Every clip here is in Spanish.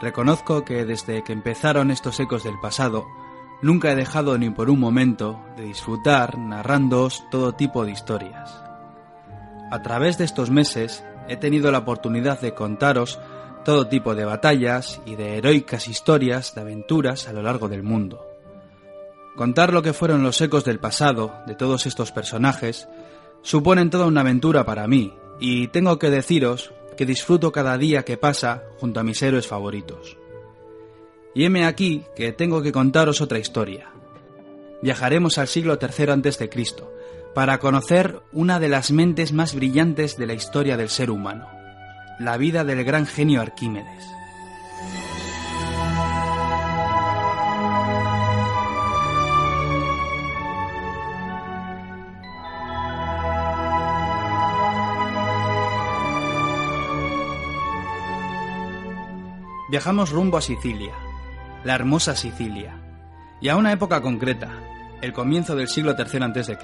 Reconozco que desde que empezaron estos ecos del pasado, nunca he dejado ni por un momento de disfrutar narrándoos todo tipo de historias. A través de estos meses he tenido la oportunidad de contaros todo tipo de batallas y de heroicas historias de aventuras a lo largo del mundo. Contar lo que fueron los ecos del pasado de todos estos personajes suponen toda una aventura para mí, y tengo que deciros que disfruto cada día que pasa junto a mis héroes favoritos. Y heme aquí que tengo que contaros otra historia. Viajaremos al siglo III a.C. para conocer una de las mentes más brillantes de la historia del ser humano, la vida del gran genio Arquímedes. Viajamos rumbo a Sicilia, la hermosa Sicilia, y a una época concreta, el comienzo del siglo III a.C.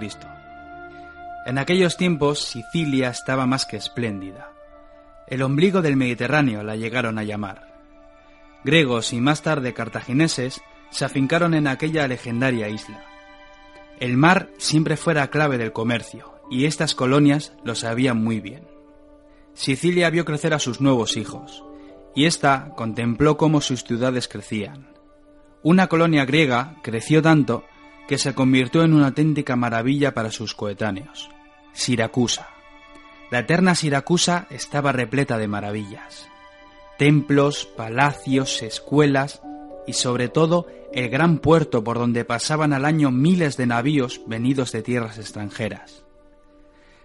En aquellos tiempos Sicilia estaba más que espléndida. El ombligo del Mediterráneo la llegaron a llamar. Griegos y más tarde cartagineses se afincaron en aquella legendaria isla. El mar siempre fuera clave del comercio, y estas colonias lo sabían muy bien. Sicilia vio crecer a sus nuevos hijos, y ésta contempló cómo sus ciudades crecían. Una colonia griega creció tanto que se convirtió en una auténtica maravilla para sus coetáneos, Siracusa. La eterna Siracusa estaba repleta de maravillas. Templos, palacios, escuelas y sobre todo el gran puerto por donde pasaban al año miles de navíos venidos de tierras extranjeras.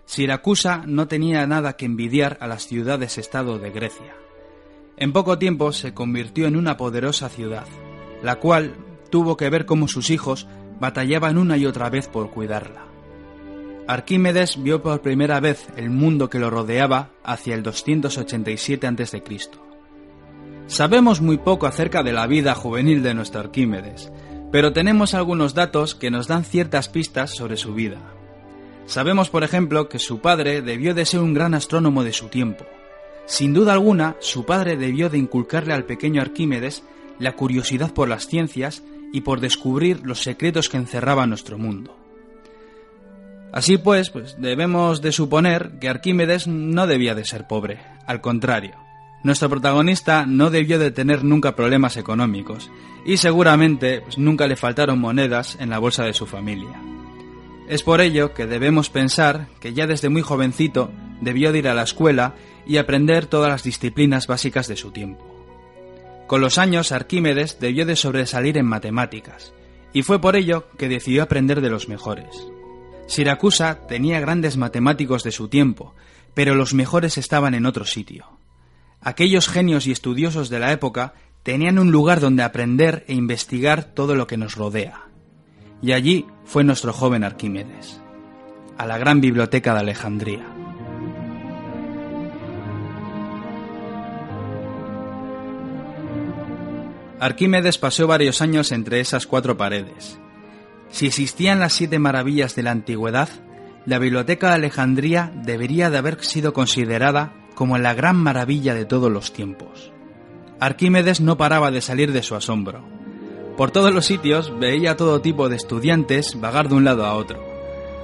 Siracusa no tenía nada que envidiar a las ciudades-estado de Grecia. En poco tiempo se convirtió en una poderosa ciudad, la cual tuvo que ver cómo sus hijos batallaban una y otra vez por cuidarla. Arquímedes vio por primera vez el mundo que lo rodeaba hacia el 287 a.C. Sabemos muy poco acerca de la vida juvenil de nuestro Arquímedes, pero tenemos algunos datos que nos dan ciertas pistas sobre su vida. Sabemos, por ejemplo, que su padre debió de ser un gran astrónomo de su tiempo, sin duda alguna, su padre debió de inculcarle al pequeño Arquímedes la curiosidad por las ciencias y por descubrir los secretos que encerraba nuestro mundo. Así pues, pues, debemos de suponer que Arquímedes no debía de ser pobre, al contrario. Nuestro protagonista no debió de tener nunca problemas económicos y seguramente pues, nunca le faltaron monedas en la bolsa de su familia. Es por ello que debemos pensar que ya desde muy jovencito debió de ir a la escuela y aprender todas las disciplinas básicas de su tiempo. Con los años, Arquímedes debió de sobresalir en matemáticas, y fue por ello que decidió aprender de los mejores. Siracusa tenía grandes matemáticos de su tiempo, pero los mejores estaban en otro sitio. Aquellos genios y estudiosos de la época tenían un lugar donde aprender e investigar todo lo que nos rodea. Y allí fue nuestro joven Arquímedes, a la gran biblioteca de Alejandría. Arquímedes pasó varios años entre esas cuatro paredes. Si existían las siete maravillas de la antigüedad, la Biblioteca de Alejandría debería de haber sido considerada como la gran maravilla de todos los tiempos. Arquímedes no paraba de salir de su asombro. Por todos los sitios veía todo tipo de estudiantes vagar de un lado a otro.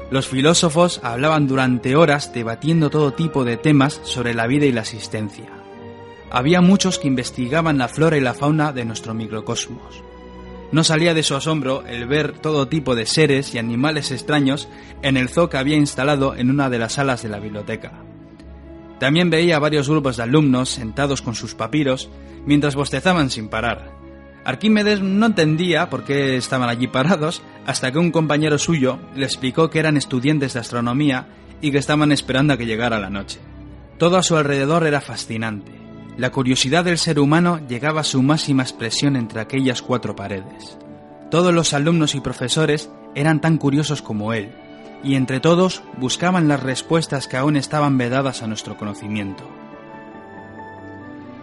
Los filósofos hablaban durante horas debatiendo todo tipo de temas sobre la vida y la existencia había muchos que investigaban la flora y la fauna de nuestro microcosmos. No salía de su asombro el ver todo tipo de seres y animales extraños en el zoo que había instalado en una de las salas de la biblioteca. También veía varios grupos de alumnos sentados con sus papiros mientras bostezaban sin parar. Arquímedes no entendía por qué estaban allí parados hasta que un compañero suyo le explicó que eran estudiantes de astronomía y que estaban esperando a que llegara la noche. Todo a su alrededor era fascinante la curiosidad del ser humano llegaba a su máxima expresión entre aquellas cuatro paredes. Todos los alumnos y profesores eran tan curiosos como él, y entre todos buscaban las respuestas que aún estaban vedadas a nuestro conocimiento.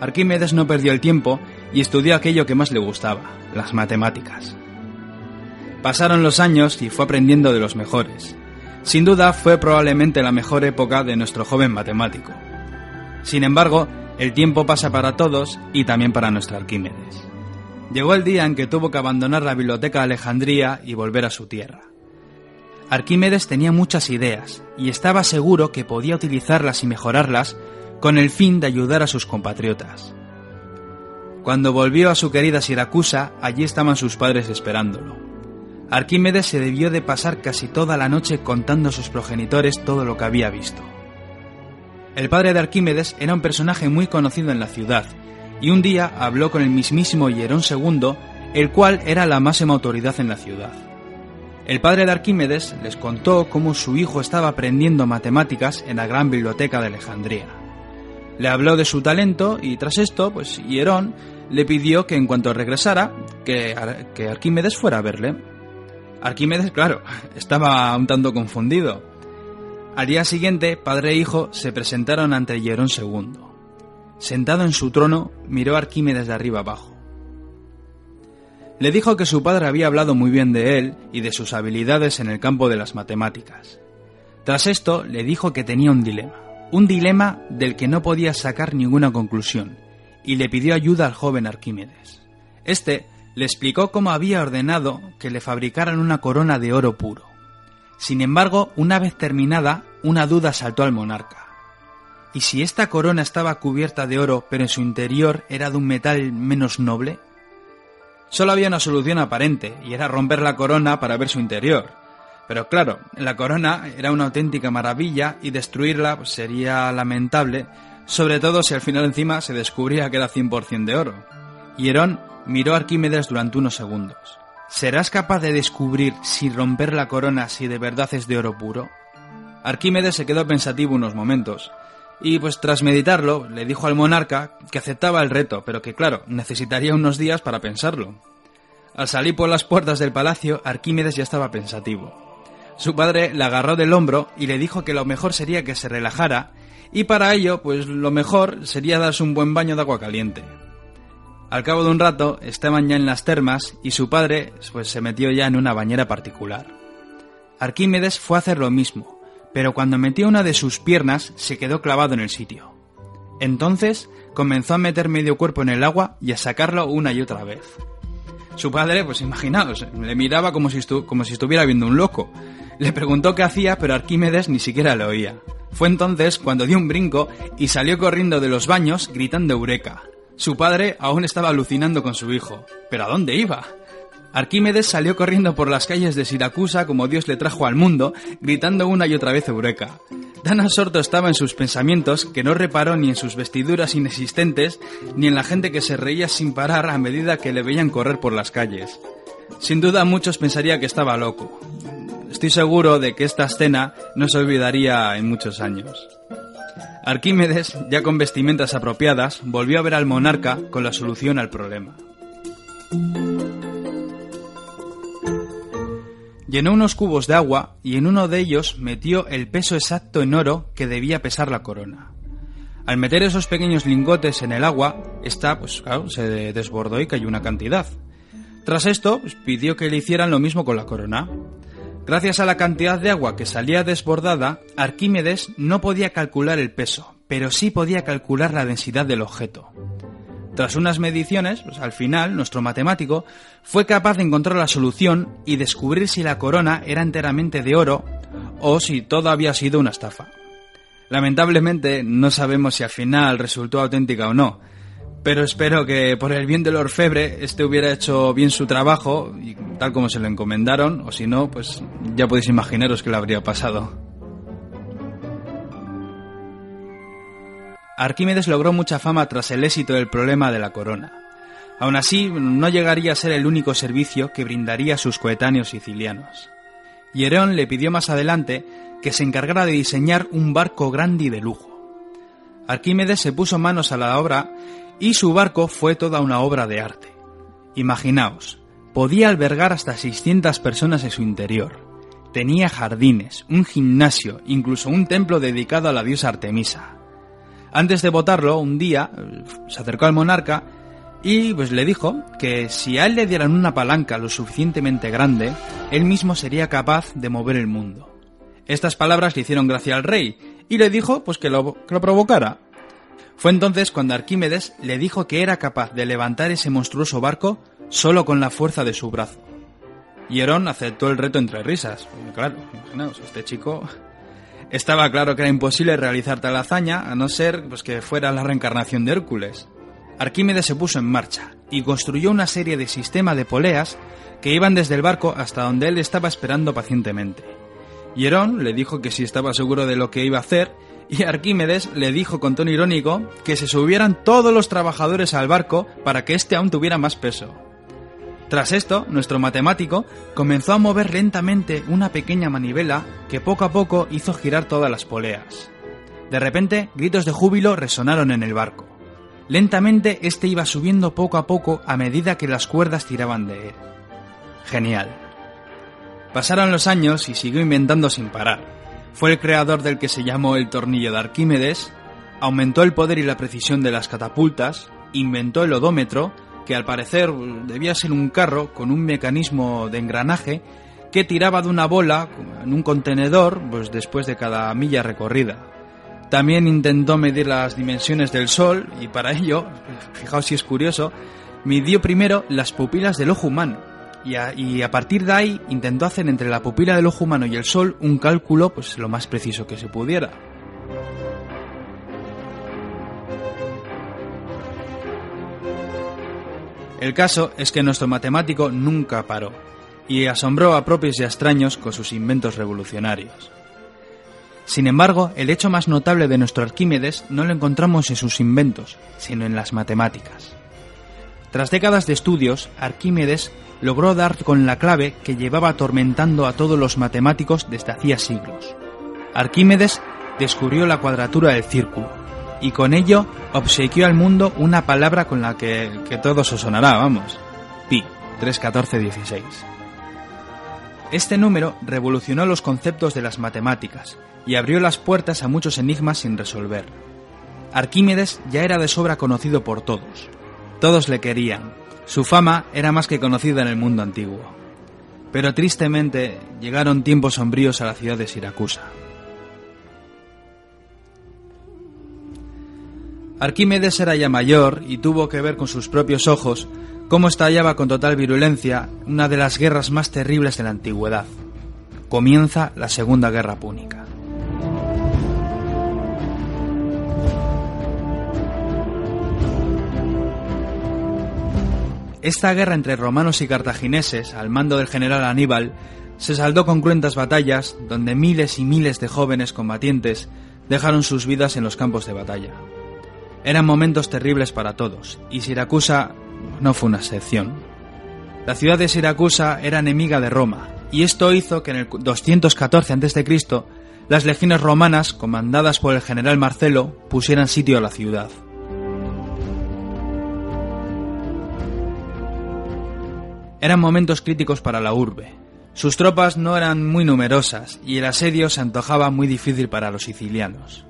Arquímedes no perdió el tiempo y estudió aquello que más le gustaba, las matemáticas. Pasaron los años y fue aprendiendo de los mejores. Sin duda fue probablemente la mejor época de nuestro joven matemático. Sin embargo, el tiempo pasa para todos y también para nuestro Arquímedes. Llegó el día en que tuvo que abandonar la biblioteca de Alejandría y volver a su tierra. Arquímedes tenía muchas ideas y estaba seguro que podía utilizarlas y mejorarlas con el fin de ayudar a sus compatriotas. Cuando volvió a su querida Siracusa, allí estaban sus padres esperándolo. Arquímedes se debió de pasar casi toda la noche contando a sus progenitores todo lo que había visto. El padre de Arquímedes era un personaje muy conocido en la ciudad, y un día habló con el mismísimo Hierón II, el cual era la máxima autoridad en la ciudad. El padre de Arquímedes les contó cómo su hijo estaba aprendiendo matemáticas en la gran biblioteca de Alejandría. Le habló de su talento y tras esto, pues Hierón le pidió que en cuanto regresara, que, Arquímedes fuera a verle. Arquímedes, claro, estaba un tanto confundido al día siguiente, padre e hijo se presentaron ante Hierón II. Sentado en su trono, miró a Arquímedes de arriba abajo. Le dijo que su padre había hablado muy bien de él y de sus habilidades en el campo de las matemáticas. Tras esto, le dijo que tenía un dilema, un dilema del que no podía sacar ninguna conclusión, y le pidió ayuda al joven Arquímedes. Este le explicó cómo había ordenado que le fabricaran una corona de oro puro. Sin embargo, una vez terminada, una duda saltó al monarca. ¿Y si esta corona estaba cubierta de oro, pero en su interior era de un metal menos noble? Solo había una solución aparente, y era romper la corona para ver su interior. Pero claro, la corona era una auténtica maravilla y destruirla sería lamentable, sobre todo si al final encima se descubría que era 100% de oro. Hierón miró a Arquímedes durante unos segundos. ¿Serás capaz de descubrir si romper la corona si de verdad es de oro puro? Arquímedes se quedó pensativo unos momentos, y pues tras meditarlo le dijo al monarca que aceptaba el reto, pero que claro, necesitaría unos días para pensarlo. Al salir por las puertas del palacio, Arquímedes ya estaba pensativo. Su padre le agarró del hombro y le dijo que lo mejor sería que se relajara, y para ello, pues lo mejor sería darse un buen baño de agua caliente. Al cabo de un rato estaban ya en las termas y su padre pues, se metió ya en una bañera particular. Arquímedes fue a hacer lo mismo, pero cuando metió una de sus piernas se quedó clavado en el sitio. Entonces comenzó a meter medio cuerpo en el agua y a sacarlo una y otra vez. Su padre, pues imaginaos, le miraba como si, como si estuviera viendo un loco. Le preguntó qué hacía, pero Arquímedes ni siquiera lo oía. Fue entonces cuando dio un brinco y salió corriendo de los baños gritando Eureka. Su padre aún estaba alucinando con su hijo. ¿Pero a dónde iba? Arquímedes salió corriendo por las calles de Siracusa como Dios le trajo al mundo, gritando una y otra vez Eureka. Tan absorto estaba en sus pensamientos que no reparó ni en sus vestiduras inexistentes ni en la gente que se reía sin parar a medida que le veían correr por las calles. Sin duda muchos pensarían que estaba loco. Estoy seguro de que esta escena no se olvidaría en muchos años. Arquímedes, ya con vestimentas apropiadas, volvió a ver al monarca con la solución al problema. Llenó unos cubos de agua y en uno de ellos metió el peso exacto en oro que debía pesar la corona. Al meter esos pequeños lingotes en el agua, esta, pues claro, se desbordó y cayó una cantidad. Tras esto, pues, pidió que le hicieran lo mismo con la corona. Gracias a la cantidad de agua que salía desbordada, Arquímedes no podía calcular el peso, pero sí podía calcular la densidad del objeto. Tras unas mediciones, pues, al final, nuestro matemático fue capaz de encontrar la solución y descubrir si la corona era enteramente de oro o si todo había sido una estafa. Lamentablemente, no sabemos si al final resultó auténtica o no, pero espero que por el bien del orfebre este hubiera hecho bien su trabajo y tal como se lo encomendaron, o si no, pues ya podéis imaginaros qué le habría pasado. Arquímedes logró mucha fama tras el éxito del problema de la corona. Aún así, no llegaría a ser el único servicio que brindaría a sus coetáneos sicilianos. Hierón le pidió más adelante que se encargara de diseñar un barco grande y de lujo. Arquímedes se puso manos a la obra y su barco fue toda una obra de arte. Imaginaos, podía albergar hasta 600 personas en su interior. Tenía jardines, un gimnasio, incluso un templo dedicado a la diosa Artemisa. Antes de votarlo, un día se acercó al monarca Y pues le dijo que si a él le dieran una palanca lo suficientemente grande, él mismo sería capaz de mover el mundo. Estas palabras le hicieron gracia al rey y le dijo pues que lo, que lo provocara. Fue entonces cuando Arquímedes le dijo que era capaz de levantar ese monstruoso barco solo con la fuerza de su brazo. Y Herón aceptó el reto entre risas. claro, imaginaos, este chico estaba claro que era imposible realizar tal hazaña a no ser pues, que fuera la reencarnación de Hércules. Arquímedes se puso en marcha y construyó una serie de sistemas de poleas que iban desde el barco hasta donde él estaba esperando pacientemente. Y Herón le dijo que si estaba seguro de lo que iba a hacer y Arquímedes le dijo con tono irónico que se subieran todos los trabajadores al barco para que éste aún tuviera más peso. Tras esto, nuestro matemático comenzó a mover lentamente una pequeña manivela que poco a poco hizo girar todas las poleas. De repente, gritos de júbilo resonaron en el barco. Lentamente, este iba subiendo poco a poco a medida que las cuerdas tiraban de él. Genial. Pasaron los años y siguió inventando sin parar. Fue el creador del que se llamó el tornillo de Arquímedes, aumentó el poder y la precisión de las catapultas, inventó el odómetro, que al parecer debía ser un carro con un mecanismo de engranaje que tiraba de una bola en un contenedor pues después de cada milla recorrida. También intentó medir las dimensiones del Sol y para ello, fijaos si es curioso, midió primero las pupilas del ojo humano, y a, partir de ahí intentó hacer entre la pupila del ojo humano y el sol un cálculo pues lo más preciso que se pudiera. El caso es que nuestro matemático nunca paró y asombró a propios y extraños con sus inventos revolucionarios. Sin embargo, el hecho más notable de nuestro Arquímedes no lo encontramos en sus inventos, sino en las matemáticas. Tras décadas de estudios, Arquímedes logró dar con la clave que llevaba atormentando a todos los matemáticos desde hacía siglos. Arquímedes descubrió la cuadratura del círculo y con ello obsequió al mundo una palabra con la que, que todo os sonará, vamos, pi, 31416. Este número revolucionó los conceptos de las matemáticas y abrió las puertas a muchos enigmas sin resolver. Arquímedes ya era de sobra conocido por todos, todos le querían. Su fama era más que conocida en el mundo antiguo. Pero tristemente llegaron tiempos sombríos a la ciudad de Siracusa. Arquímedes era ya mayor y tuvo que ver con sus propios ojos cómo estallaba con total virulencia una de las guerras más terribles de la antigüedad. Comienza la Segunda Guerra Púnica. Esta guerra entre romanos y cartagineses, al mando del general Aníbal, se saldó con cruentas batallas donde miles y miles de jóvenes combatientes dejaron sus vidas en los campos de batalla. Eran momentos terribles para todos, y Siracusa no fue una excepción. La ciudad de Siracusa era enemiga de Roma, y esto hizo que en el 214 a.C. las legiones romanas, comandadas por el general Marcelo, pusieran sitio a la ciudad. Eran momentos críticos para la urbe. Sus tropas no eran muy numerosas y el asedio se antojaba muy difícil para los sicilianos.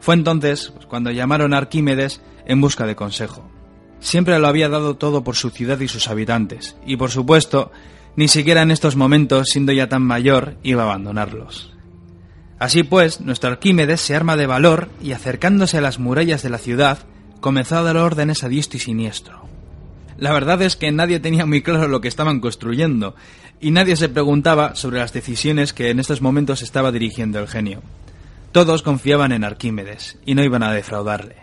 Fue entonces cuando llamaron a Arquímedes en busca de consejo. Siempre lo había dado todo por su ciudad y sus habitantes, y por supuesto, ni siquiera en estos momentos, siendo ya tan mayor, iba a abandonarlos. Así pues, nuestro Arquímedes se arma de valor y acercándose a las murallas de la ciudad, comenzó a dar órdenes a diestro y siniestro. La verdad es que nadie tenía muy claro lo que estaban construyendo, y nadie se preguntaba sobre las decisiones que en estos momentos estaba dirigiendo el genio. Todos confiaban en Arquímedes, y no iban a defraudarle.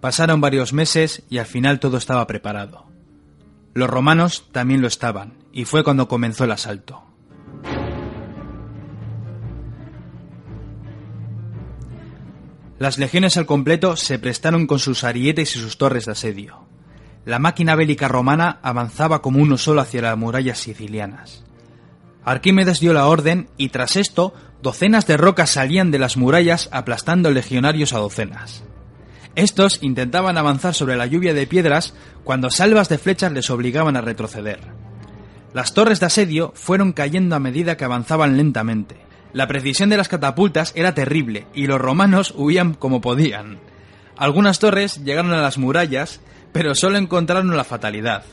Pasaron varios meses y al final todo estaba preparado. Los romanos también lo estaban, y fue cuando comenzó el asalto. Las legiones al completo se prestaron con sus arietes y sus torres de asedio la máquina bélica romana avanzaba como uno solo hacia las murallas sicilianas. Arquímedes dio la orden y tras esto docenas de rocas salían de las murallas aplastando legionarios a docenas. Estos intentaban avanzar sobre la lluvia de piedras cuando salvas de flechas les obligaban a retroceder. Las torres de asedio fueron cayendo a medida que avanzaban lentamente. La precisión de las catapultas era terrible y los romanos huían como podían. Algunas torres llegaron a las murallas pero solo encontraron la fatalidad.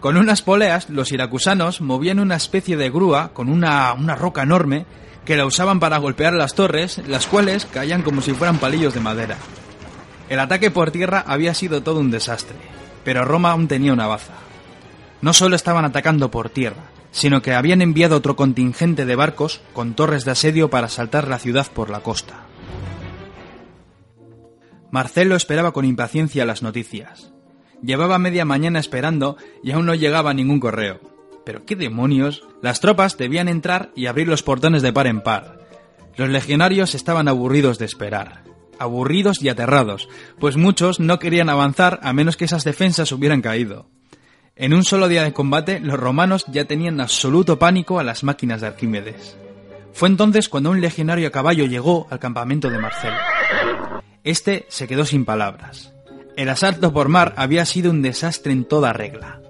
Con unas poleas, los iracusanos movían una especie de grúa con una, una roca enorme que la usaban para golpear las torres, las cuales caían como si fueran palillos de madera. El ataque por tierra había sido todo un desastre, pero Roma aún tenía una baza. No solo estaban atacando por tierra, sino que habían enviado otro contingente de barcos con torres de asedio para asaltar la ciudad por la costa. Marcelo esperaba con impaciencia las noticias. Llevaba media mañana esperando y aún no llegaba ningún correo. Pero qué demonios, las tropas debían entrar y abrir los portones de par en par. Los legionarios estaban aburridos de esperar, aburridos y aterrados, pues muchos no querían avanzar a menos que esas defensas hubieran caído. En un solo día de combate, los romanos ya tenían absoluto pánico a las máquinas de Arquímedes. Fue entonces cuando un legionario a caballo llegó al campamento de Marcelo. Este se quedó sin palabras. El asalto por mar había sido un desastre en toda regla.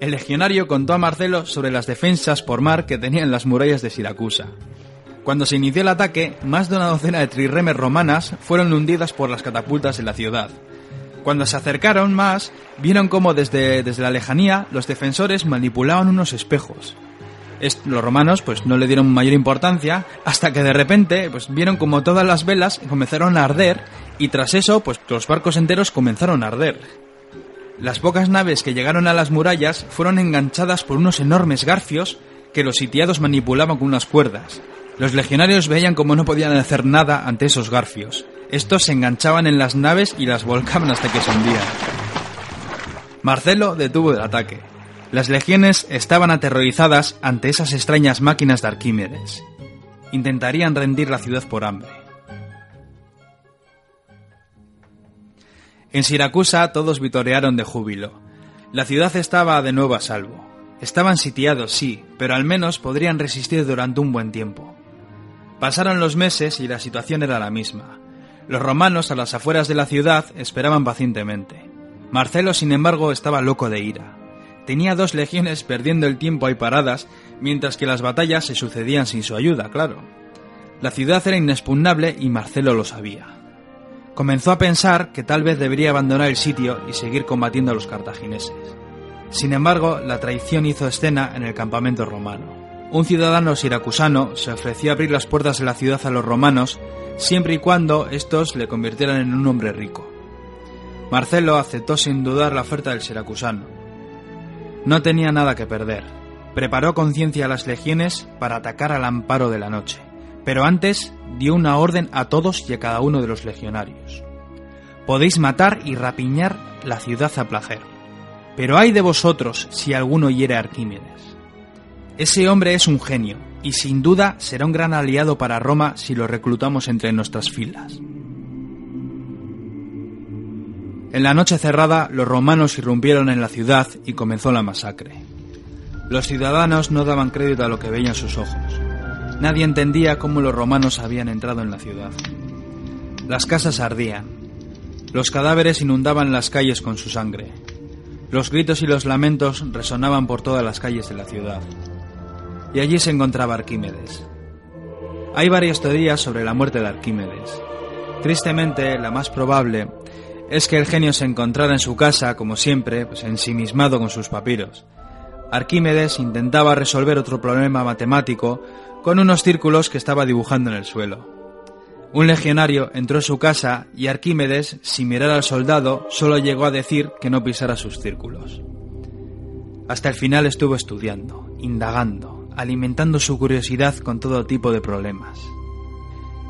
El legionario contó a Marcelo sobre las defensas por mar que tenían las murallas de Siracusa. Cuando se inició el ataque, más de una docena de trirremes romanas fueron hundidas por las catapultas de la ciudad. Cuando se acercaron más, vieron cómo desde, desde la lejanía los defensores manipulaban unos espejos. los romanos pues no le dieron mayor importancia hasta que de repente pues vieron como todas las velas comenzaron a arder y tras eso pues los barcos enteros comenzaron a arder. Las pocas naves que llegaron a las murallas fueron enganchadas por unos enormes garfios que los sitiados manipulaban con unas cuerdas. Los legionarios veían como no podían hacer nada ante esos garfios. Estos se enganchaban en las naves y las volcaban hasta que se hundían. Marcelo detuvo el ataque. Las legiones estaban aterrorizadas ante esas extrañas máquinas de Arquímedes. Intentarían rendir la ciudad por hambre. En Siracusa todos vitorearon de júbilo. La ciudad estaba de nuevo a salvo. Estaban sitiados, sí, pero al menos podrían resistir durante un buen tiempo. Pasaron los meses y la situación era la misma. Los romanos a las afueras de la ciudad esperaban pacientemente. Marcelo, sin embargo, estaba loco de ira. Tenía dos legiones perdiendo el tiempo ahí paradas, mientras que las batallas se sucedían sin su ayuda, claro. La ciudad era inexpugnable y Marcelo lo sabía comenzó a pensar que tal vez debería abandonar el sitio y seguir combatiendo a los cartagineses. Sin embargo, la traición hizo escena en el campamento romano. Un ciudadano siracusano se ofreció a abrir las puertas de la ciudad a los romanos siempre y cuando estos le convirtieran en un hombre rico. Marcelo aceptó sin dudar la oferta del siracusano. No tenía nada que perder. Preparó conciencia a las legiones para atacar al amparo de la noche pero antes dio una orden a todos y a cada uno de los legionarios. Podéis matar y rapiñar la ciudad a placer, pero hay de vosotros si alguno hiere a Arquímedes. Ese hombre es un genio, y sin duda será un gran aliado para Roma si lo reclutamos entre nuestras filas. En la noche cerrada, los romanos irrumpieron en la ciudad y comenzó la masacre. Los ciudadanos no daban crédito a lo que veían sus ojos. Nadie entendía cómo los romanos habían entrado en la ciudad. Las casas ardían. Los cadáveres inundaban las calles con su sangre. Los gritos y los lamentos resonaban por todas las calles de la ciudad. Y allí se encontraba Arquímedes. Hay varias teorías sobre la muerte de Arquímedes. Tristemente, la más probable es que el genio se encontrara en su casa, como siempre, pues ensimismado con sus papiros. Arquímedes intentaba resolver otro problema matemático con unos círculos que estaba dibujando en el suelo. Un legionario entró en su casa y Arquímedes, sin mirar al soldado, solo llegó a decir que no pisara sus círculos. Hasta el final estuvo estudiando, indagando, alimentando su curiosidad con todo tipo de problemas.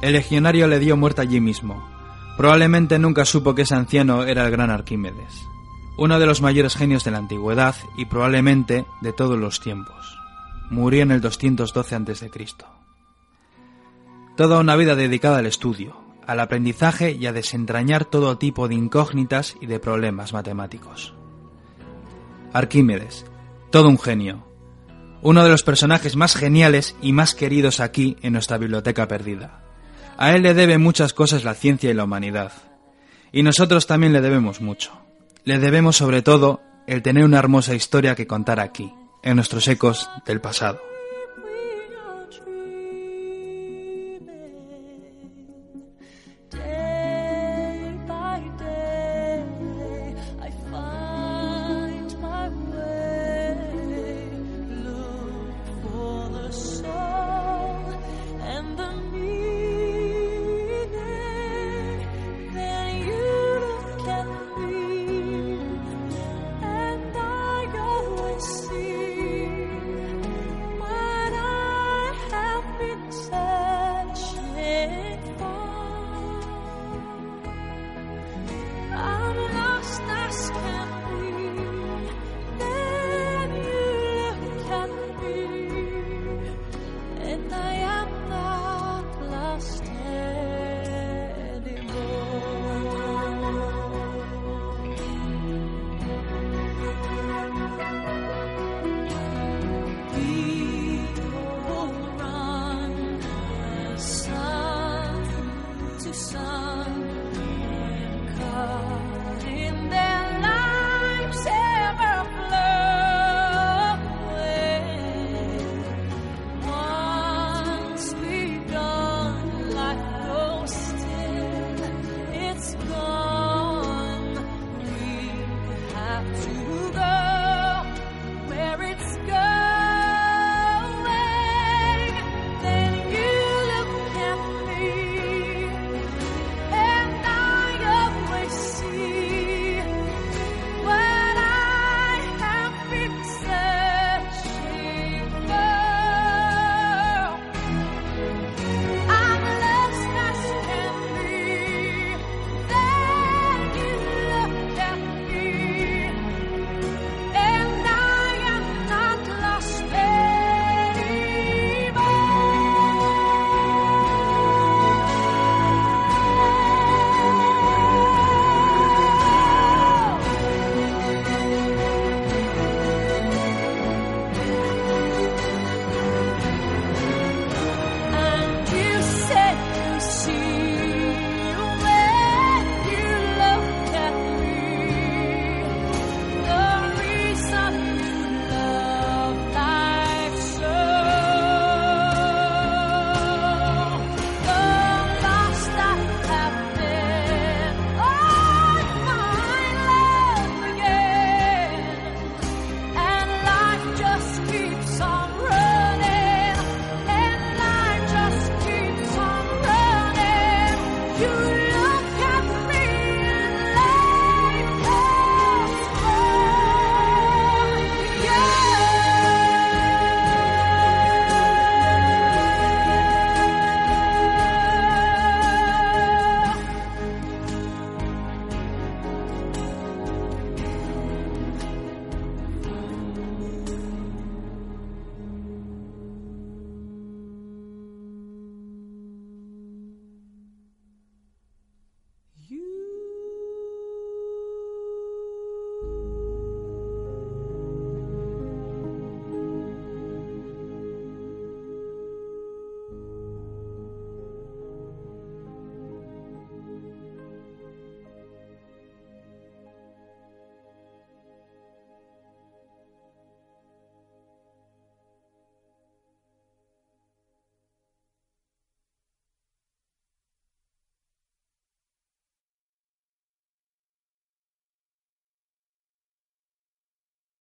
El legionario le dio muerte allí mismo. Probablemente nunca supo que ese anciano era el gran Arquímedes, uno de los mayores genios de la antigüedad y probablemente de todos los tiempos murió en el 212 a.C. Toda una vida dedicada al estudio, al aprendizaje y a desentrañar todo tipo de incógnitas y de problemas matemáticos. Arquímedes, todo un genio, uno de los personajes más geniales y más queridos aquí en nuestra biblioteca perdida. A él le debe muchas cosas la ciencia y la humanidad. Y nosotros también le debemos mucho. Le debemos sobre todo el tener una hermosa historia que contar aquí en nuestros ecos del pasado.